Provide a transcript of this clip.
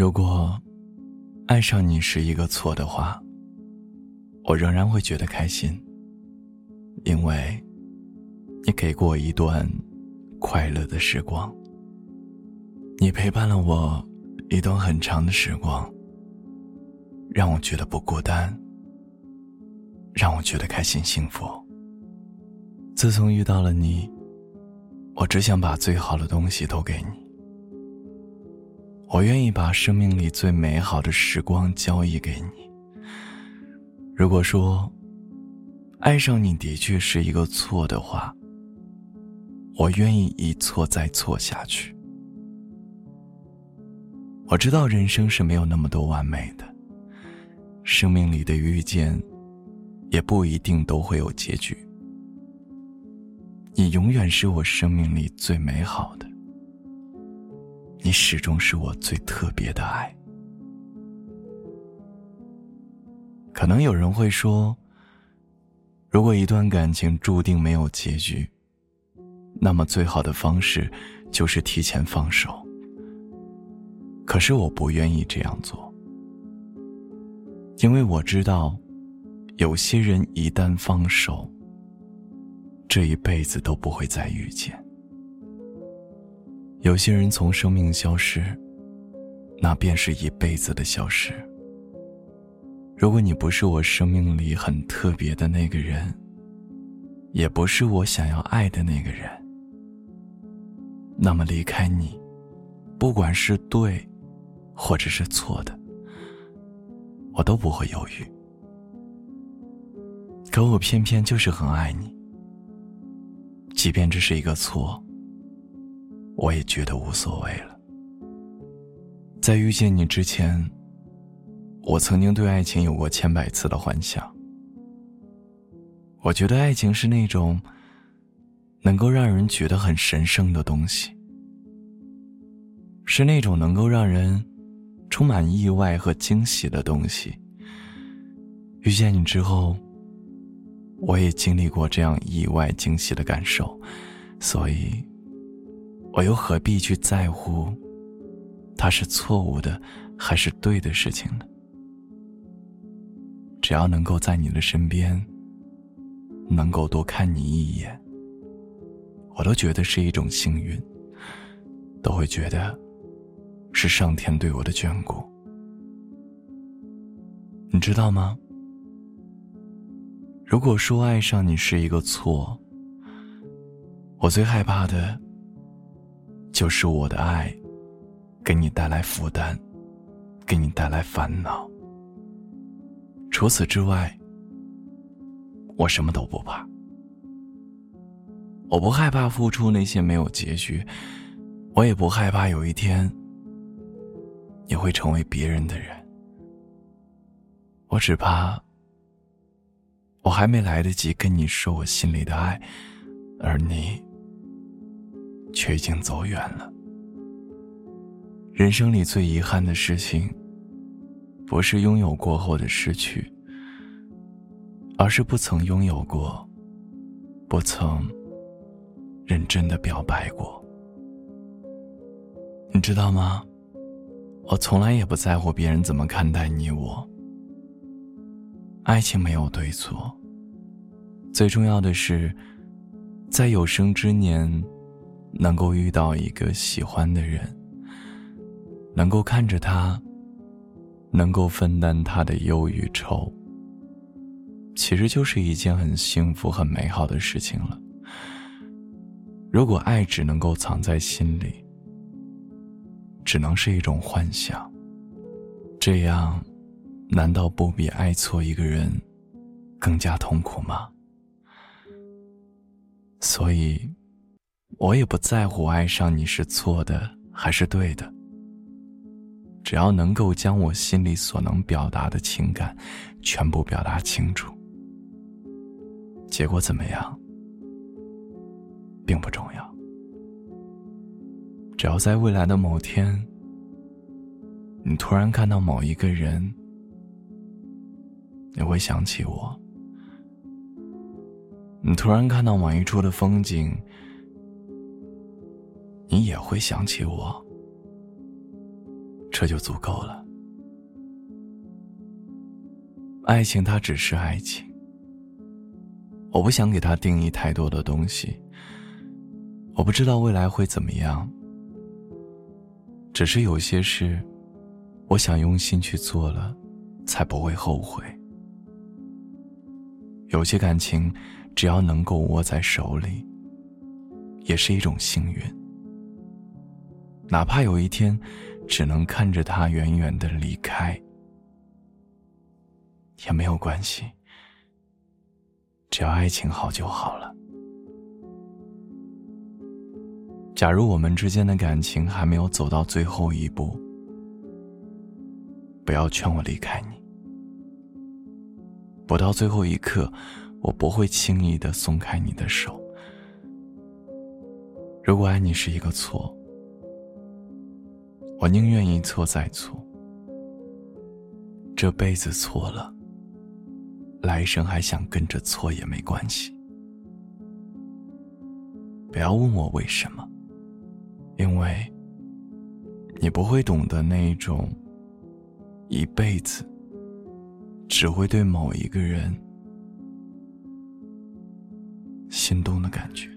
如果爱上你是一个错的话，我仍然会觉得开心，因为你给过我一段快乐的时光，你陪伴了我一段很长的时光，让我觉得不孤单，让我觉得开心幸福。自从遇到了你，我只想把最好的东西都给你。我愿意把生命里最美好的时光交易给你。如果说爱上你的确是一个错的话，我愿意一错再错下去。我知道人生是没有那么多完美的，生命里的遇见也不一定都会有结局。你永远是我生命里最美好的。你始终是我最特别的爱。可能有人会说，如果一段感情注定没有结局，那么最好的方式就是提前放手。可是我不愿意这样做，因为我知道，有些人一旦放手，这一辈子都不会再遇见。有些人从生命消失，那便是一辈子的消失。如果你不是我生命里很特别的那个人，也不是我想要爱的那个人，那么离开你，不管是对，或者是错的，我都不会犹豫。可我偏偏就是很爱你，即便这是一个错。我也觉得无所谓了。在遇见你之前，我曾经对爱情有过千百次的幻想。我觉得爱情是那种能够让人觉得很神圣的东西，是那种能够让人充满意外和惊喜的东西。遇见你之后，我也经历过这样意外惊喜的感受，所以。我又何必去在乎，它是错误的，还是对的事情呢？只要能够在你的身边，能够多看你一眼，我都觉得是一种幸运，都会觉得是上天对我的眷顾。你知道吗？如果说爱上你是一个错，我最害怕的。就是我的爱，给你带来负担，给你带来烦恼。除此之外，我什么都不怕。我不害怕付出那些没有结局，我也不害怕有一天你会成为别人的人。我只怕，我还没来得及跟你说我心里的爱，而你。却已经走远了。人生里最遗憾的事情，不是拥有过后的失去，而是不曾拥有过，不曾认真的表白过。你知道吗？我从来也不在乎别人怎么看待你我。爱情没有对错，最重要的是，在有生之年。能够遇到一个喜欢的人，能够看着他，能够分担他的忧与愁，其实就是一件很幸福、很美好的事情了。如果爱只能够藏在心里，只能是一种幻想，这样，难道不比爱错一个人更加痛苦吗？所以。我也不在乎爱上你是错的还是对的，只要能够将我心里所能表达的情感全部表达清楚，结果怎么样并不重要。只要在未来的某天，你突然看到某一个人，你会想起我；你突然看到某一处的风景。你也会想起我，这就足够了。爱情它只是爱情，我不想给它定义太多的东西。我不知道未来会怎么样，只是有些事，我想用心去做了，才不会后悔。有些感情，只要能够握在手里，也是一种幸运。哪怕有一天，只能看着他远远的离开，也没有关系。只要爱情好就好了。假如我们之间的感情还没有走到最后一步，不要劝我离开你。不到最后一刻，我不会轻易的松开你的手。如果爱你是一个错，我宁愿一错再错，这辈子错了，来生还想跟着错也没关系。不要问我为什么，因为你不会懂得那种一辈子。只会对某一个人心动的感觉。